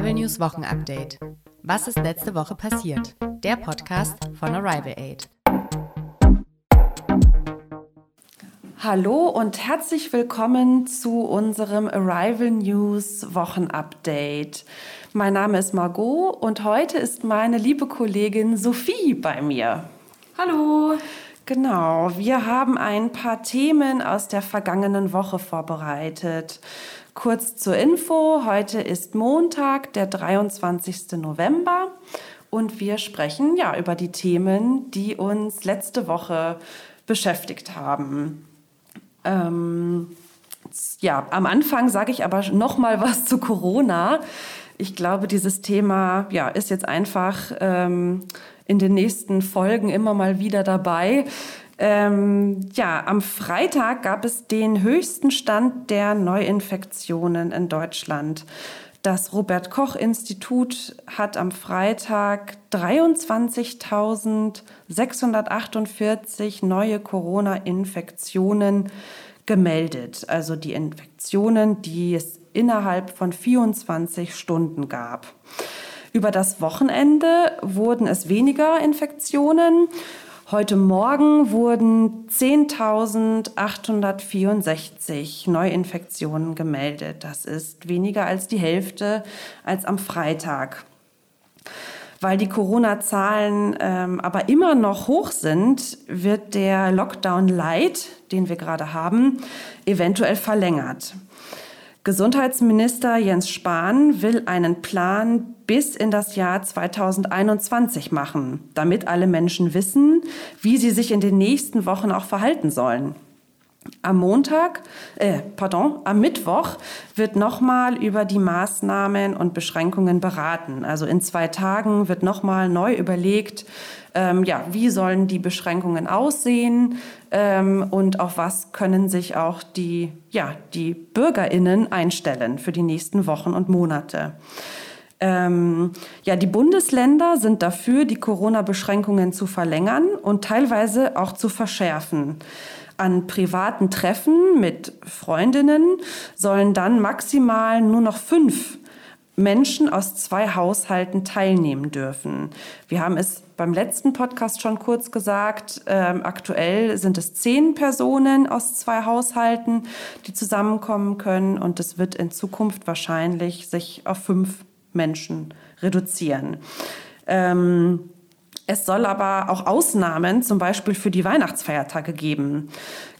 Arrival News Wochenupdate. Was ist letzte Woche passiert? Der Podcast von Arrival Aid. Hallo und herzlich willkommen zu unserem Arrival News Wochenupdate. Mein Name ist Margot und heute ist meine liebe Kollegin Sophie bei mir. Hallo. Genau, wir haben ein paar Themen aus der vergangenen Woche vorbereitet. Kurz zur Info, heute ist Montag, der 23. November und wir sprechen ja über die Themen, die uns letzte Woche beschäftigt haben. Ähm, ja, am Anfang sage ich aber noch mal was zu Corona. Ich glaube, dieses Thema ja, ist jetzt einfach ähm, in den nächsten Folgen immer mal wieder dabei. Ähm, ja, am Freitag gab es den höchsten Stand der Neuinfektionen in Deutschland. Das Robert Koch Institut hat am Freitag 23.648 neue Corona-Infektionen gemeldet. Also die Infektionen, die es innerhalb von 24 Stunden gab. Über das Wochenende wurden es weniger Infektionen Heute Morgen wurden 10.864 Neuinfektionen gemeldet. Das ist weniger als die Hälfte als am Freitag. Weil die Corona-Zahlen ähm, aber immer noch hoch sind, wird der Lockdown Light, den wir gerade haben, eventuell verlängert. Gesundheitsminister Jens Spahn will einen Plan bis in das Jahr 2021 machen, damit alle Menschen wissen, wie sie sich in den nächsten Wochen auch verhalten sollen. Am Montag, äh, pardon, am Mittwoch wird nochmal über die Maßnahmen und Beschränkungen beraten. Also in zwei Tagen wird nochmal neu überlegt, ähm, ja, wie sollen die Beschränkungen aussehen ähm, und auf was können sich auch die, ja, die BürgerInnen einstellen für die nächsten Wochen und Monate. Ähm, ja, die Bundesländer sind dafür, die Corona-Beschränkungen zu verlängern und teilweise auch zu verschärfen. An privaten Treffen mit Freundinnen sollen dann maximal nur noch fünf Menschen aus zwei Haushalten teilnehmen dürfen. Wir haben es beim letzten Podcast schon kurz gesagt. Ähm, aktuell sind es zehn Personen aus zwei Haushalten, die zusammenkommen können. Und es wird in Zukunft wahrscheinlich sich auf fünf Menschen reduzieren. Ähm, es soll aber auch Ausnahmen, zum Beispiel für die Weihnachtsfeiertage geben.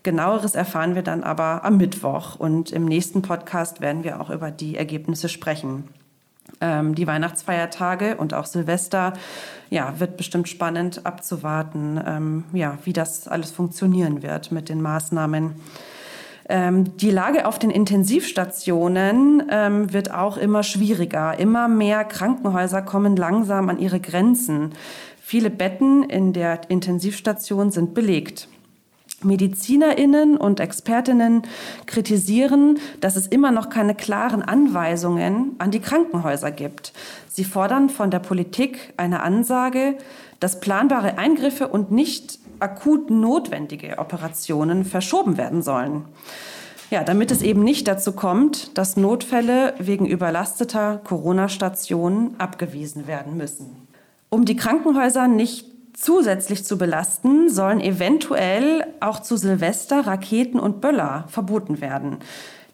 Genaueres erfahren wir dann aber am Mittwoch und im nächsten Podcast werden wir auch über die Ergebnisse sprechen. Ähm, die Weihnachtsfeiertage und auch Silvester, ja, wird bestimmt spannend abzuwarten, ähm, ja, wie das alles funktionieren wird mit den Maßnahmen. Ähm, die Lage auf den Intensivstationen ähm, wird auch immer schwieriger. Immer mehr Krankenhäuser kommen langsam an ihre Grenzen. Viele Betten in der Intensivstation sind belegt. Medizinerinnen und Expertinnen kritisieren, dass es immer noch keine klaren Anweisungen an die Krankenhäuser gibt. Sie fordern von der Politik eine Ansage, dass planbare Eingriffe und nicht akut notwendige Operationen verschoben werden sollen. Ja, damit es eben nicht dazu kommt, dass Notfälle wegen überlasteter Corona-Stationen abgewiesen werden müssen. Um die Krankenhäuser nicht zusätzlich zu belasten, sollen eventuell auch zu Silvester Raketen und Böller verboten werden.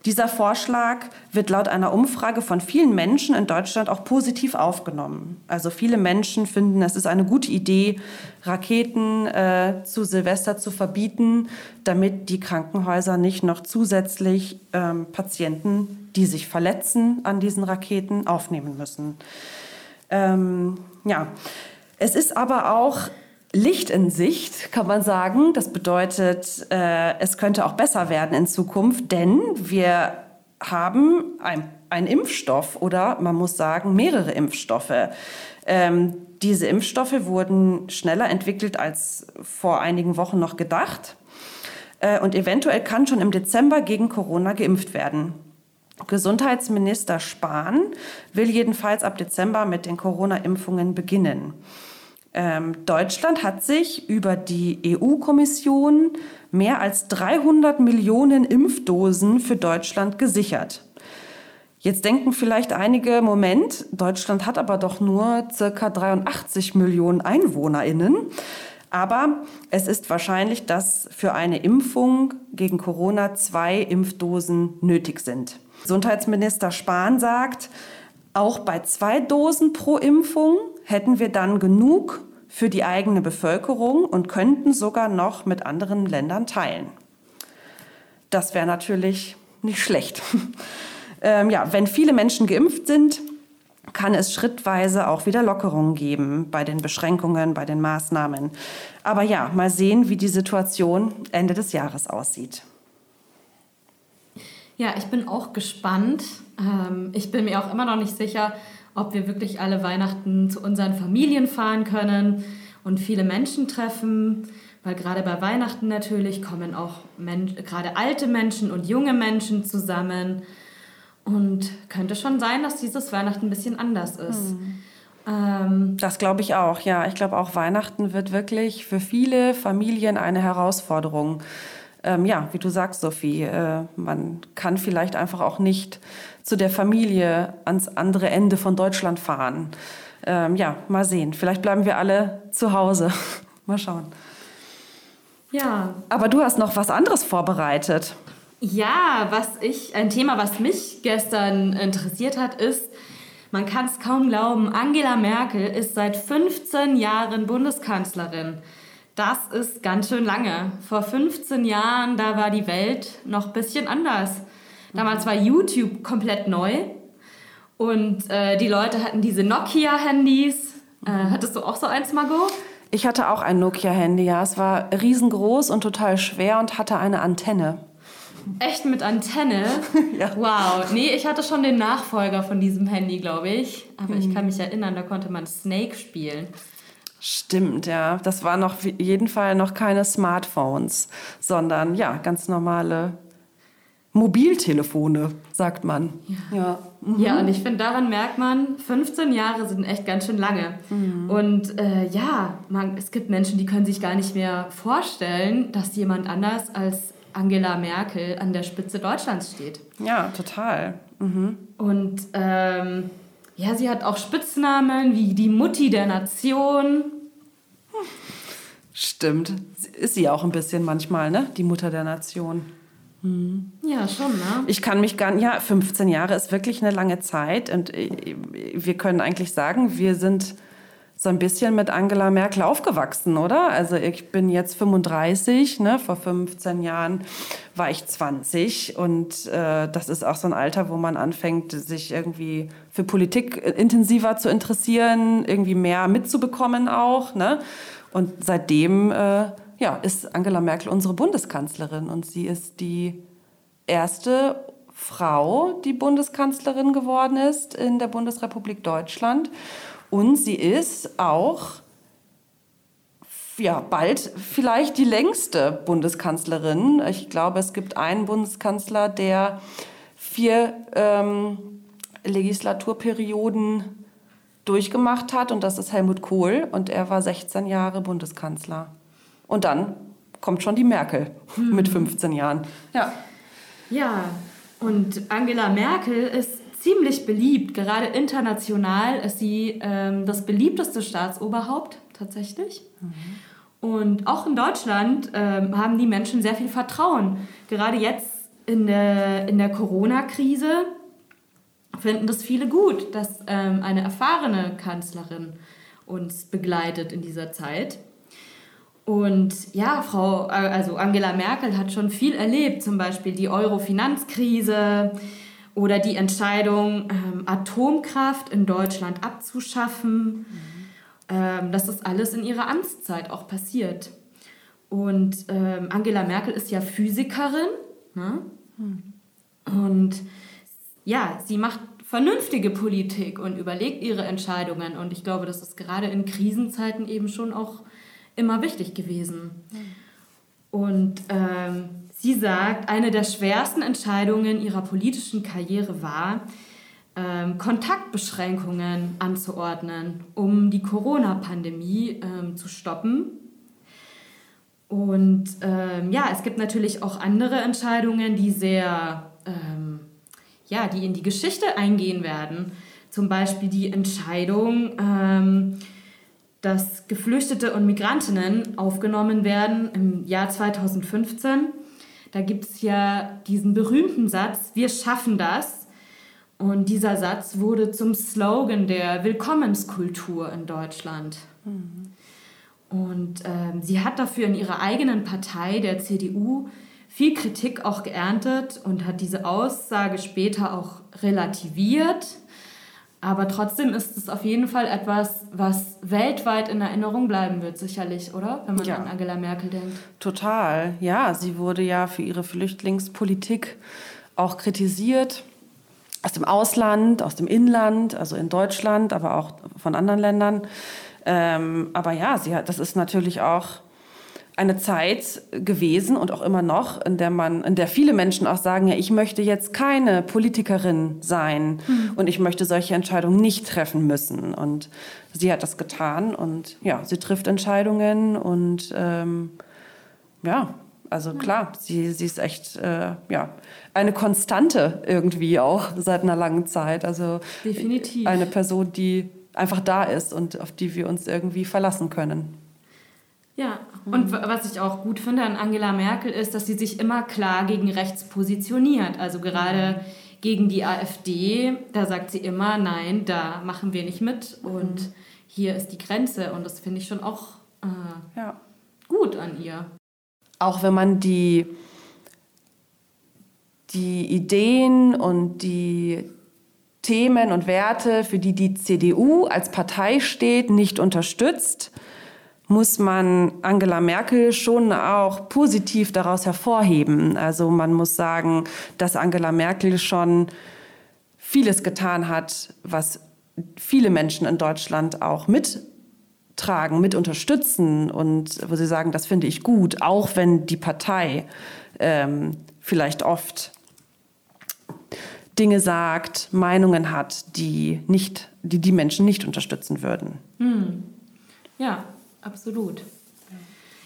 Dieser Vorschlag wird laut einer Umfrage von vielen Menschen in Deutschland auch positiv aufgenommen. Also viele Menschen finden, es ist eine gute Idee, Raketen äh, zu Silvester zu verbieten, damit die Krankenhäuser nicht noch zusätzlich ähm, Patienten, die sich verletzen an diesen Raketen, aufnehmen müssen. Ähm, ja, es ist aber auch Licht in Sicht, kann man sagen. Das bedeutet, äh, es könnte auch besser werden in Zukunft, denn wir haben einen Impfstoff oder man muss sagen mehrere Impfstoffe. Ähm, diese Impfstoffe wurden schneller entwickelt als vor einigen Wochen noch gedacht. Äh, und eventuell kann schon im Dezember gegen Corona geimpft werden. Gesundheitsminister Spahn will jedenfalls ab Dezember mit den Corona-Impfungen beginnen. Ähm, Deutschland hat sich über die EU-Kommission mehr als 300 Millionen Impfdosen für Deutschland gesichert. Jetzt denken vielleicht einige, Moment, Deutschland hat aber doch nur circa 83 Millionen EinwohnerInnen. Aber es ist wahrscheinlich, dass für eine Impfung gegen Corona zwei Impfdosen nötig sind. Gesundheitsminister Spahn sagt, auch bei zwei Dosen pro Impfung hätten wir dann genug für die eigene Bevölkerung und könnten sogar noch mit anderen Ländern teilen. Das wäre natürlich nicht schlecht. ähm, ja, wenn viele Menschen geimpft sind, kann es schrittweise auch wieder Lockerungen geben bei den Beschränkungen, bei den Maßnahmen. Aber ja, mal sehen, wie die Situation Ende des Jahres aussieht. Ja, ich bin auch gespannt. Ähm, ich bin mir auch immer noch nicht sicher, ob wir wirklich alle Weihnachten zu unseren Familien fahren können und viele Menschen treffen, weil gerade bei Weihnachten natürlich kommen auch gerade alte Menschen und junge Menschen zusammen. Und könnte schon sein, dass dieses Weihnachten ein bisschen anders ist. Mhm. Ähm, das glaube ich auch, ja. Ich glaube auch Weihnachten wird wirklich für viele Familien eine Herausforderung. Ähm, ja, wie du sagst, Sophie, äh, man kann vielleicht einfach auch nicht zu der Familie ans andere Ende von Deutschland fahren. Ähm, ja, mal sehen. Vielleicht bleiben wir alle zu Hause. mal schauen. Ja. Aber du hast noch was anderes vorbereitet. Ja, was ich, ein Thema, was mich gestern interessiert hat, ist, man kann es kaum glauben, Angela Merkel ist seit 15 Jahren Bundeskanzlerin. Das ist ganz schön lange. Vor 15 Jahren, da war die Welt noch ein bisschen anders. Damals war YouTube komplett neu und äh, die Leute hatten diese Nokia-Handys. Äh, hattest du auch so eins, Margot? Ich hatte auch ein Nokia-Handy, ja. Es war riesengroß und total schwer und hatte eine Antenne. Echt mit Antenne? ja. Wow. Nee, ich hatte schon den Nachfolger von diesem Handy, glaube ich. Aber mhm. ich kann mich erinnern, da konnte man Snake spielen. Stimmt, ja. Das waren noch auf jeden Fall noch keine Smartphones, sondern ja, ganz normale Mobiltelefone, sagt man. Ja, ja. Mhm. ja und ich finde, daran merkt man, 15 Jahre sind echt ganz schön lange. Mhm. Und äh, ja, man, es gibt Menschen, die können sich gar nicht mehr vorstellen, dass jemand anders als Angela Merkel an der Spitze Deutschlands steht. Ja, total. Mhm. Und ähm, ja, sie hat auch Spitznamen wie die Mutti der Nation. Stimmt. Ist sie auch ein bisschen manchmal, ne? Die Mutter der Nation. Mhm. Ja, schon, ne? Ich kann mich gar nicht, ja, 15 Jahre ist wirklich eine lange Zeit und äh, wir können eigentlich sagen, wir sind so ein bisschen mit Angela Merkel aufgewachsen, oder? Also ich bin jetzt 35, ne? vor 15 Jahren war ich 20 und äh, das ist auch so ein Alter, wo man anfängt, sich irgendwie für Politik intensiver zu interessieren, irgendwie mehr mitzubekommen auch. Ne? Und seitdem äh, ja, ist Angela Merkel unsere Bundeskanzlerin und sie ist die erste Frau, die Bundeskanzlerin geworden ist in der Bundesrepublik Deutschland. Und sie ist auch ja, bald vielleicht die längste Bundeskanzlerin. Ich glaube, es gibt einen Bundeskanzler, der vier ähm, Legislaturperioden durchgemacht hat und das ist Helmut Kohl und er war 16 Jahre Bundeskanzler. Und dann kommt schon die Merkel hm. mit 15 Jahren. Ja. Ja, und Angela Merkel ist ziemlich beliebt. Gerade international ist sie ähm, das beliebteste Staatsoberhaupt tatsächlich. Mhm. Und auch in Deutschland ähm, haben die Menschen sehr viel Vertrauen. Gerade jetzt in der, in der Corona-Krise finden das viele gut, dass ähm, eine erfahrene Kanzlerin uns begleitet in dieser Zeit. Und ja, Frau, äh, also Angela Merkel hat schon viel erlebt, zum Beispiel die Euro-Finanzkrise, oder die Entscheidung, ähm, Atomkraft in Deutschland abzuschaffen. Mhm. Ähm, das ist alles in ihrer Amtszeit auch passiert. Und ähm, Angela Merkel ist ja Physikerin. Ne? Mhm. Und ja, sie macht vernünftige Politik und überlegt ihre Entscheidungen. Und ich glaube, das ist gerade in Krisenzeiten eben schon auch immer wichtig gewesen. Und ähm, Sie sagt, eine der schwersten Entscheidungen ihrer politischen Karriere war, ähm, Kontaktbeschränkungen anzuordnen, um die Corona-Pandemie ähm, zu stoppen. Und ähm, ja, es gibt natürlich auch andere Entscheidungen, die sehr, ähm, ja, die in die Geschichte eingehen werden. Zum Beispiel die Entscheidung, ähm, dass Geflüchtete und Migrantinnen aufgenommen werden im Jahr 2015. Da gibt es ja diesen berühmten Satz, wir schaffen das. Und dieser Satz wurde zum Slogan der Willkommenskultur in Deutschland. Mhm. Und ähm, sie hat dafür in ihrer eigenen Partei, der CDU, viel Kritik auch geerntet und hat diese Aussage später auch relativiert. Aber trotzdem ist es auf jeden Fall etwas, was weltweit in Erinnerung bleiben wird, sicherlich, oder? Wenn man ja. an Angela Merkel denkt. Total, ja. Sie wurde ja für ihre Flüchtlingspolitik auch kritisiert. Aus dem Ausland, aus dem Inland, also in Deutschland, aber auch von anderen Ländern. Ähm, aber ja, sie hat, das ist natürlich auch eine Zeit gewesen und auch immer noch, in der man, in der viele Menschen auch sagen, ja, ich möchte jetzt keine Politikerin sein mhm. und ich möchte solche Entscheidungen nicht treffen müssen. Und sie hat das getan und ja, sie trifft Entscheidungen und ähm, ja, also klar, sie, sie ist echt äh, ja, eine Konstante irgendwie auch seit einer langen Zeit. Also Definitiv. eine Person, die einfach da ist und auf die wir uns irgendwie verlassen können. Ja, und was ich auch gut finde an Angela Merkel ist, dass sie sich immer klar gegen rechts positioniert. Also gerade gegen die AfD, da sagt sie immer, nein, da machen wir nicht mit und mhm. hier ist die Grenze. Und das finde ich schon auch äh, ja. gut an ihr. Auch wenn man die, die Ideen und die Themen und Werte, für die die CDU als Partei steht, nicht unterstützt, muss man Angela Merkel schon auch positiv daraus hervorheben. Also man muss sagen, dass Angela Merkel schon vieles getan hat, was viele Menschen in Deutschland auch mittragen, mit unterstützen und wo sie sagen, das finde ich gut, auch wenn die Partei ähm, vielleicht oft Dinge sagt, Meinungen hat, die nicht, die, die Menschen nicht unterstützen würden. Hm. Ja, absolut.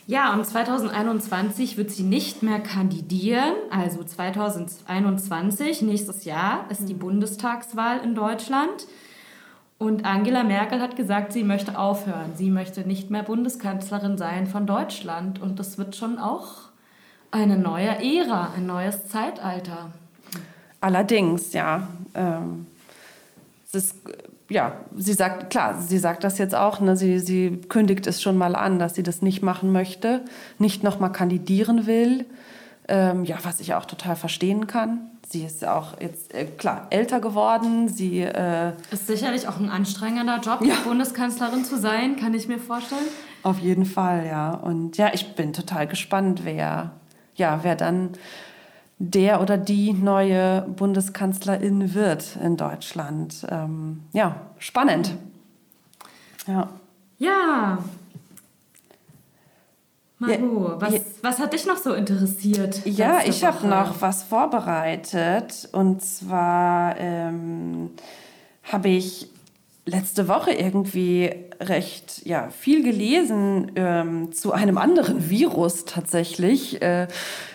Ja, und 2021 wird sie nicht mehr kandidieren. Also 2021, nächstes Jahr, ist die hm. Bundestagswahl in Deutschland. Und Angela Merkel hat gesagt, sie möchte aufhören. Sie möchte nicht mehr Bundeskanzlerin sein von Deutschland. Und das wird schon auch eine neue Ära, ein neues Zeitalter. Allerdings, ja. Ähm, es ist, ja, sie sagt, klar, sie sagt das jetzt auch, ne, sie, sie kündigt es schon mal an, dass sie das nicht machen möchte, nicht nochmal kandidieren will. Ähm, ja, was ich auch total verstehen kann. Sie ist auch jetzt, äh, klar, älter geworden. Sie äh, ist sicherlich auch ein anstrengender Job, ja. Bundeskanzlerin zu sein, kann ich mir vorstellen. Auf jeden Fall, ja. Und ja, ich bin total gespannt, wer, ja, wer dann der oder die neue Bundeskanzlerin wird in Deutschland. Ähm, ja, spannend. Ja. Ja. Margot, was, ja. was hat dich noch so interessiert? Ja, ich habe noch was vorbereitet. Und zwar ähm, habe ich letzte Woche irgendwie recht ja, viel gelesen ähm, zu einem anderen Virus tatsächlich. Äh,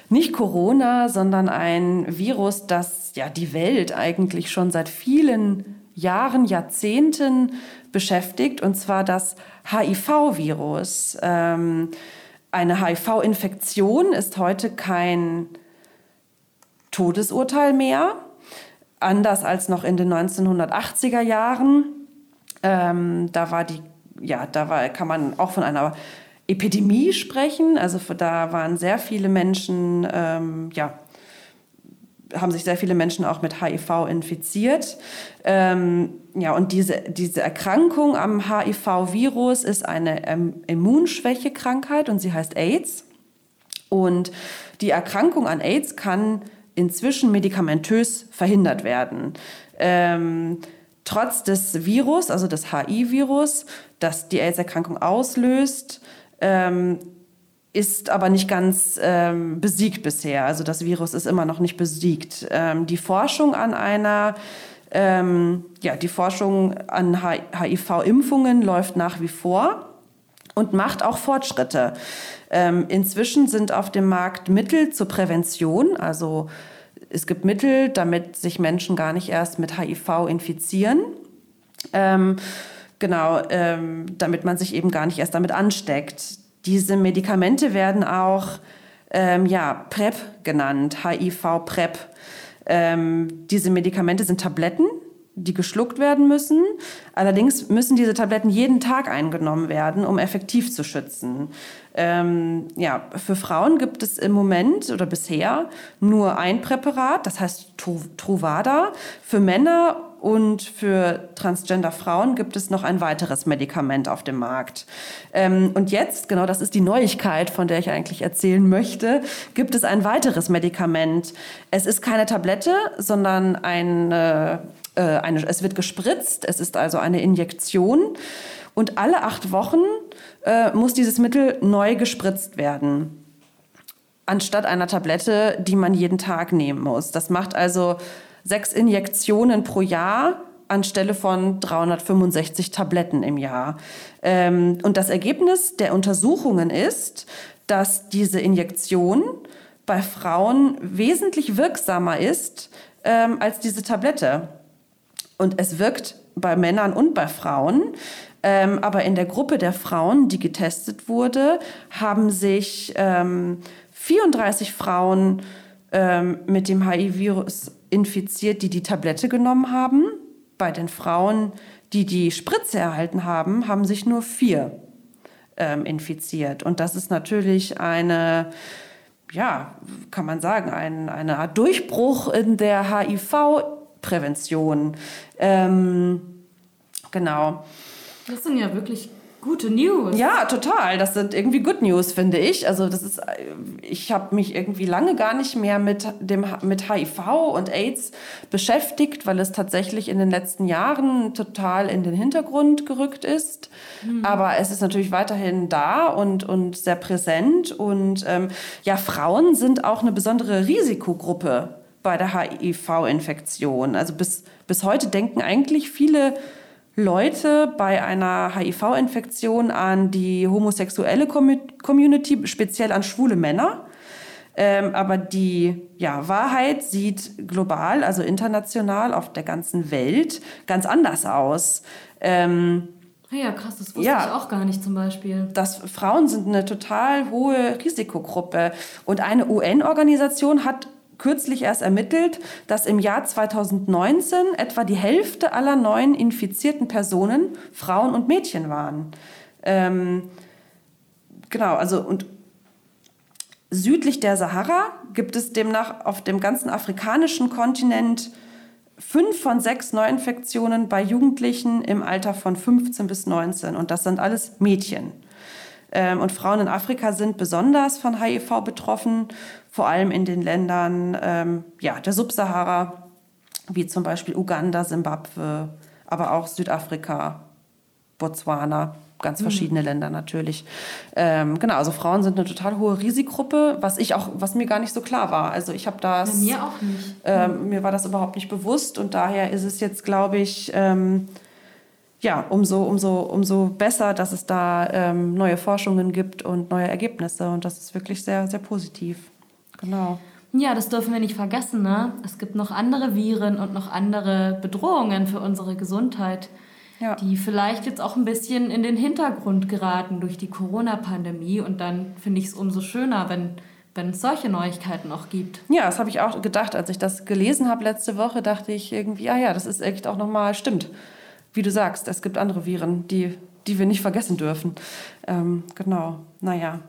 nicht Corona, sondern ein Virus, das ja die Welt eigentlich schon seit vielen Jahren, Jahrzehnten beschäftigt, und zwar das HIV-Virus. Ähm, eine HIV-Infektion ist heute kein Todesurteil mehr, anders als noch in den 1980er Jahren. Ähm, da war die, ja, da war, kann man auch von einer Epidemie sprechen. Also da waren sehr viele Menschen, ähm, ja, haben sich sehr viele Menschen auch mit HIV infiziert. Ähm, ja, und diese, diese Erkrankung am HIV-Virus ist eine ähm, Immunschwächekrankheit und sie heißt AIDS. Und die Erkrankung an AIDS kann inzwischen medikamentös verhindert werden. Ähm, trotz des Virus, also des HIV-Virus, das die AIDS-Erkrankung auslöst, ähm, ist aber nicht ganz ähm, besiegt bisher. Also das Virus ist immer noch nicht besiegt. Ähm, die Forschung an einer, ähm, ja, die Forschung an HIV-Impfungen läuft nach wie vor und macht auch Fortschritte. Ähm, inzwischen sind auf dem Markt Mittel zur Prävention, also es gibt Mittel, damit sich Menschen gar nicht erst mit HIV infizieren. Ähm, genau, ähm, damit man sich eben gar nicht erst damit ansteckt. Diese Medikamente werden auch ähm, ja, PrEP genannt, HIV-PrEP. Ähm, diese Medikamente sind Tabletten, die geschluckt werden müssen. Allerdings müssen diese Tabletten jeden Tag eingenommen werden, um effektiv zu schützen. Ähm, ja, für Frauen gibt es im Moment oder bisher nur ein Präparat, das heißt Truvada. Für Männer und für Transgender-Frauen gibt es noch ein weiteres Medikament auf dem Markt. Ähm, und jetzt, genau das ist die Neuigkeit, von der ich eigentlich erzählen möchte, gibt es ein weiteres Medikament. Es ist keine Tablette, sondern eine, äh, eine, es wird gespritzt. Es ist also eine Injektion. Und alle acht Wochen äh, muss dieses Mittel neu gespritzt werden anstatt einer Tablette, die man jeden Tag nehmen muss. Das macht also sechs Injektionen pro Jahr anstelle von 365 Tabletten im Jahr. Ähm, und das Ergebnis der Untersuchungen ist, dass diese Injektion bei Frauen wesentlich wirksamer ist ähm, als diese Tablette. Und es wirkt bei Männern und bei Frauen. Ähm, aber in der Gruppe der Frauen, die getestet wurde, haben sich 34 Frauen mit dem HIV-Virus infiziert, die die Tablette genommen haben. Bei den Frauen, die die Spritze erhalten haben, haben sich nur vier ähm, infiziert. Und das ist natürlich eine, ja, kann man sagen, ein, eine Art Durchbruch in der HIV-Prävention. Ähm, genau. Das sind ja wirklich Gute News. Ja, total. Das sind irgendwie Good News, finde ich. Also das ist, ich habe mich irgendwie lange gar nicht mehr mit dem mit HIV und AIDS beschäftigt, weil es tatsächlich in den letzten Jahren total in den Hintergrund gerückt ist. Mhm. Aber es ist natürlich weiterhin da und und sehr präsent. Und ähm, ja, Frauen sind auch eine besondere Risikogruppe bei der HIV-Infektion. Also bis bis heute denken eigentlich viele Leute bei einer HIV-Infektion an die homosexuelle Community, speziell an schwule Männer. Ähm, aber die ja, Wahrheit sieht global, also international auf der ganzen Welt ganz anders aus. Ähm, ja, krass, das wusste ja, ich auch gar nicht zum Beispiel. Das, Frauen sind eine total hohe Risikogruppe. Und eine UN-Organisation hat kürzlich erst ermittelt, dass im Jahr 2019 etwa die Hälfte aller neuen infizierten Personen Frauen und Mädchen waren. Ähm, genau, also und südlich der Sahara gibt es demnach auf dem ganzen afrikanischen Kontinent fünf von sechs Neuinfektionen bei Jugendlichen im Alter von 15 bis 19 und das sind alles Mädchen. Ähm, und Frauen in Afrika sind besonders von HIV betroffen, vor allem in den Ländern ähm, ja, der Subsahara, wie zum Beispiel Uganda, Simbabwe, aber auch Südafrika, Botswana, ganz mhm. verschiedene mhm. Länder natürlich. Ähm, genau, also Frauen sind eine total hohe Risikogruppe, was ich auch, was mir gar nicht so klar war. Also ich habe das. Ja, mir auch nicht. Ähm, mhm. Mir war das überhaupt nicht bewusst und daher ist es jetzt, glaube ich, ähm, ja, umso, umso, umso besser, dass es da ähm, neue Forschungen gibt und neue Ergebnisse. Und das ist wirklich sehr, sehr positiv. Genau. Ja, das dürfen wir nicht vergessen. Ne? Es gibt noch andere Viren und noch andere Bedrohungen für unsere Gesundheit, ja. die vielleicht jetzt auch ein bisschen in den Hintergrund geraten durch die Corona-Pandemie. Und dann finde ich es umso schöner, wenn, wenn es solche Neuigkeiten auch gibt. Ja, das habe ich auch gedacht. Als ich das gelesen habe letzte Woche, dachte ich irgendwie, ja, ja, das ist echt auch nochmal, stimmt wie du sagst, es gibt andere Viren, die, die wir nicht vergessen dürfen. Ähm, genau, naja.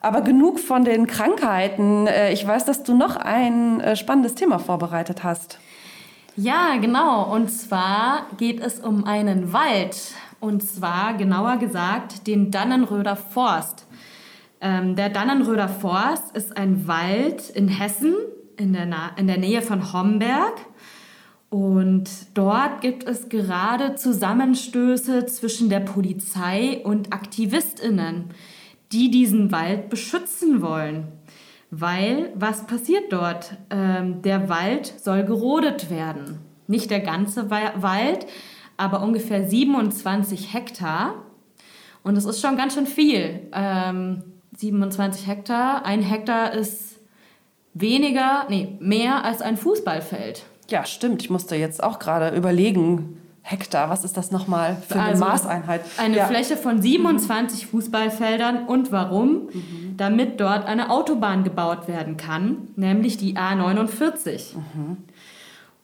Aber genug von den Krankheiten. Äh, ich weiß, dass du noch ein äh, spannendes Thema vorbereitet hast. Ja, genau. Und zwar geht es um einen Wald. Und zwar genauer gesagt den Dannenröder Forst. Ähm, der Dannenröder Forst ist ein Wald in Hessen, in der, in der Nähe von Homberg. Und dort gibt es gerade Zusammenstöße zwischen der Polizei und Aktivistinnen, die diesen Wald beschützen wollen. Weil, was passiert dort? Ähm, der Wald soll gerodet werden. Nicht der ganze Wald, aber ungefähr 27 Hektar. Und das ist schon ganz schön viel. Ähm, 27 Hektar. Ein Hektar ist weniger, nee, mehr als ein Fußballfeld. Ja, stimmt. Ich musste jetzt auch gerade überlegen, Hektar, was ist das nochmal für eine also Maßeinheit? Eine ja. Fläche von 27 mhm. Fußballfeldern. Und warum? Mhm. Damit dort eine Autobahn gebaut werden kann, nämlich die A49. Mhm.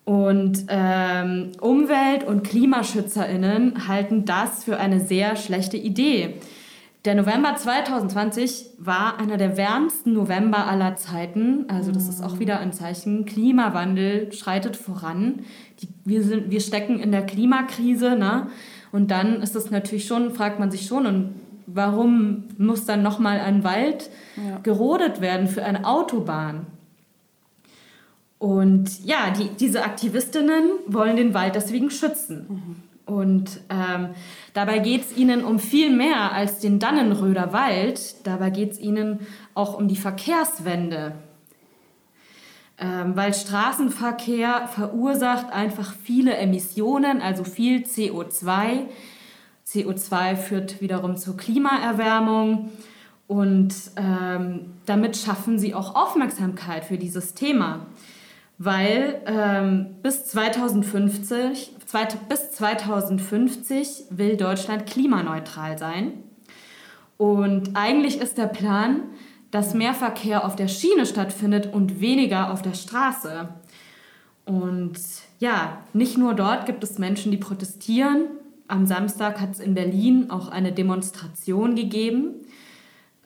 Und ähm, Umwelt- und KlimaschützerInnen halten das für eine sehr schlechte Idee. Der November 2020 war einer der wärmsten November aller Zeiten. Also das ist auch wieder ein Zeichen. Klimawandel schreitet voran. Die, wir, sind, wir stecken in der Klimakrise. Ne? Und dann ist es natürlich schon, fragt man sich schon, und warum muss dann nochmal ein Wald ja. gerodet werden für eine Autobahn? Und ja, die, diese Aktivistinnen wollen den Wald deswegen schützen. Mhm. Und ähm, dabei geht es ihnen um viel mehr als den Dannenröder Wald. Dabei geht es ihnen auch um die Verkehrswende. Ähm, weil Straßenverkehr verursacht einfach viele Emissionen, also viel CO2. CO2 führt wiederum zur Klimaerwärmung. Und ähm, damit schaffen sie auch Aufmerksamkeit für dieses Thema weil ähm, bis, 2050, zweit, bis 2050 will Deutschland klimaneutral sein. Und eigentlich ist der Plan, dass mehr Verkehr auf der Schiene stattfindet und weniger auf der Straße. Und ja, nicht nur dort gibt es Menschen, die protestieren. Am Samstag hat es in Berlin auch eine Demonstration gegeben,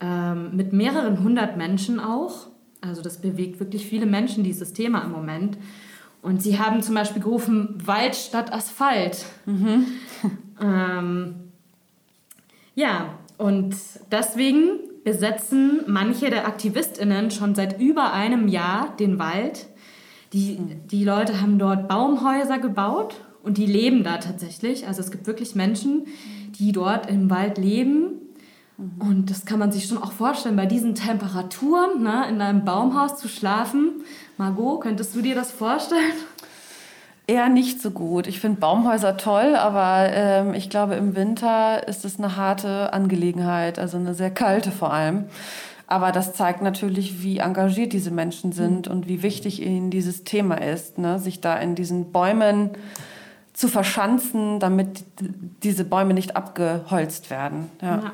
ähm, mit mehreren hundert Menschen auch. Also das bewegt wirklich viele Menschen, dieses Thema im Moment. Und sie haben zum Beispiel gerufen, Wald statt Asphalt. Mhm. ähm, ja, und deswegen besetzen manche der AktivistInnen schon seit über einem Jahr den Wald. Die, die Leute haben dort Baumhäuser gebaut und die leben da tatsächlich. Also es gibt wirklich Menschen, die dort im Wald leben und das kann man sich schon auch vorstellen, bei diesen Temperaturen ne, in einem Baumhaus zu schlafen. Margot, könntest du dir das vorstellen? Eher nicht so gut. Ich finde Baumhäuser toll, aber ähm, ich glaube, im Winter ist es eine harte Angelegenheit, also eine sehr kalte vor allem. Aber das zeigt natürlich, wie engagiert diese Menschen sind mhm. und wie wichtig ihnen dieses Thema ist, ne? sich da in diesen Bäumen zu verschanzen, damit diese Bäume nicht abgeholzt werden. Ja. ja.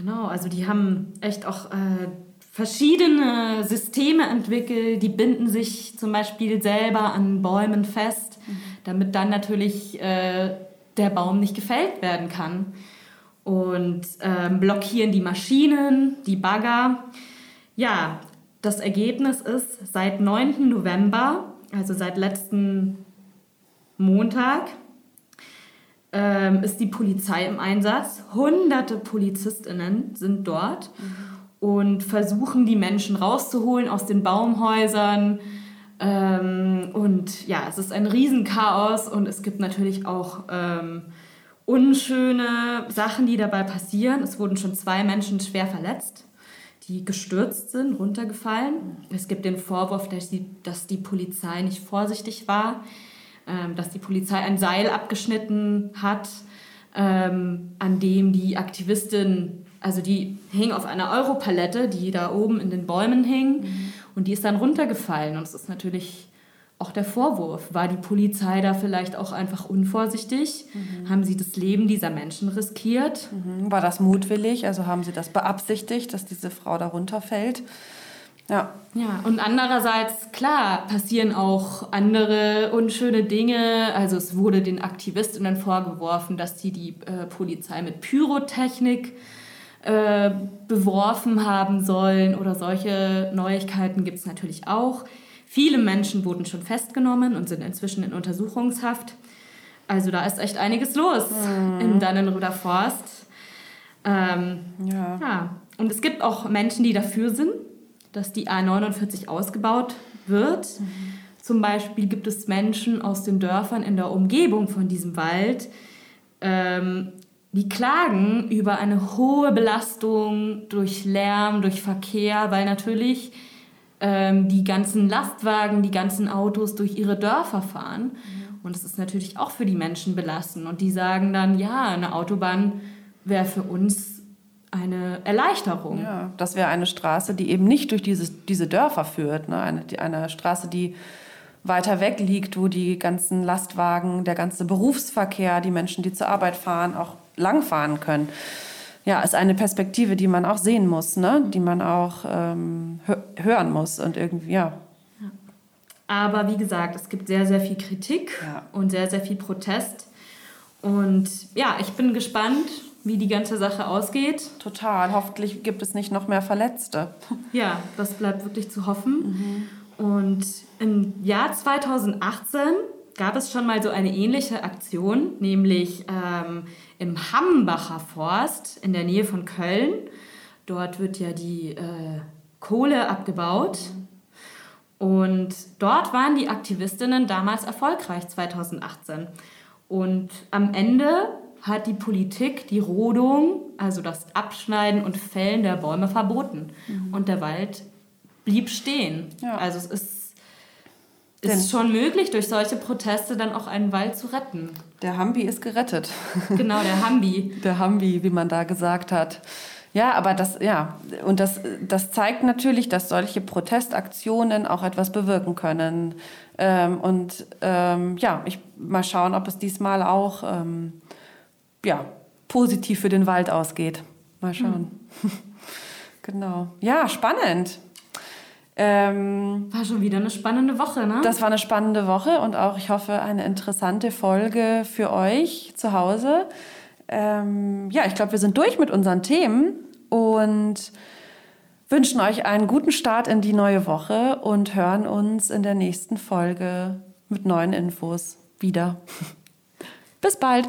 Genau, also die haben echt auch äh, verschiedene Systeme entwickelt, die binden sich zum Beispiel selber an Bäumen fest, mhm. damit dann natürlich äh, der Baum nicht gefällt werden kann. Und äh, blockieren die Maschinen, die Bagger. Ja, das Ergebnis ist, seit 9. November, also seit letzten Montag, ähm, ist die Polizei im Einsatz. Hunderte Polizistinnen sind dort mhm. und versuchen, die Menschen rauszuholen aus den Baumhäusern. Ähm, und ja, es ist ein Riesenchaos und es gibt natürlich auch ähm, unschöne Sachen, die dabei passieren. Es wurden schon zwei Menschen schwer verletzt, die gestürzt sind, runtergefallen. Es gibt den Vorwurf, dass die, dass die Polizei nicht vorsichtig war ähm, dass die Polizei ein Seil abgeschnitten hat, ähm, an dem die Aktivistin, also die hing auf einer Europalette, die da oben in den Bäumen hing mhm. und die ist dann runtergefallen und es ist natürlich auch der Vorwurf, war die Polizei da vielleicht auch einfach unvorsichtig? Mhm. Haben sie das Leben dieser Menschen riskiert? Mhm. War das mutwillig? Also haben sie das beabsichtigt, dass diese Frau da runterfällt? Ja. Ja, und andererseits, klar, passieren auch andere unschöne Dinge. Also es wurde den Aktivistinnen vorgeworfen, dass sie die äh, Polizei mit Pyrotechnik äh, beworfen haben sollen oder solche Neuigkeiten gibt es natürlich auch. Viele Menschen wurden schon festgenommen und sind inzwischen in Untersuchungshaft. Also da ist echt einiges los mhm. im Dannenröder Forst. Ähm, ja. ja. Und es gibt auch Menschen, die dafür sind, dass die A49 ausgebaut wird. Mhm. Zum Beispiel gibt es Menschen aus den Dörfern in der Umgebung von diesem Wald, ähm, die klagen über eine hohe Belastung durch Lärm, durch Verkehr, weil natürlich ähm, die ganzen Lastwagen, die ganzen Autos durch ihre Dörfer fahren. Mhm. Und das ist natürlich auch für die Menschen belastend. Und die sagen dann, ja, eine Autobahn wäre für uns eine Erleichterung. Ja, das wäre eine Straße, die eben nicht durch dieses, diese Dörfer führt. Ne? Eine, die, eine Straße, die weiter weg liegt, wo die ganzen Lastwagen, der ganze Berufsverkehr, die Menschen, die zur Arbeit fahren, auch langfahren können. Ja, ist eine Perspektive, die man auch sehen muss, ne? die man auch ähm, hören muss und irgendwie, ja. Aber wie gesagt, es gibt sehr, sehr viel Kritik ja. und sehr, sehr viel Protest. Und ja, ich bin gespannt, wie die ganze Sache ausgeht. Total. Hoffentlich gibt es nicht noch mehr Verletzte. Ja, das bleibt wirklich zu hoffen. Mhm. Und im Jahr 2018 gab es schon mal so eine ähnliche Aktion, nämlich ähm, im Hambacher Forst in der Nähe von Köln. Dort wird ja die äh, Kohle abgebaut. Und dort waren die Aktivistinnen damals erfolgreich 2018. Und am Ende hat die Politik die Rodung, also das Abschneiden und Fällen der Bäume verboten. Mhm. Und der Wald blieb stehen. Ja. Also es ist ist schon möglich, durch solche Proteste dann auch einen Wald zu retten. Der Hambi ist gerettet. Genau, der Hambi. der Hambi, wie man da gesagt hat. Ja, aber das, ja, und das, das zeigt natürlich, dass solche Protestaktionen auch etwas bewirken können. Ähm, und ähm, ja, ich mal schauen, ob es diesmal auch ähm, ja, positiv für den Wald ausgeht. Mal schauen. Hm. genau. Ja, spannend. Ähm, war schon wieder eine spannende Woche, ne? Das war eine spannende Woche und auch, ich hoffe, eine interessante Folge für euch zu Hause. Ähm, ja, ich glaube, wir sind durch mit unseren Themen und wünschen euch einen guten Start in die neue Woche und hören uns in der nächsten Folge mit neuen Infos wieder. Bis bald.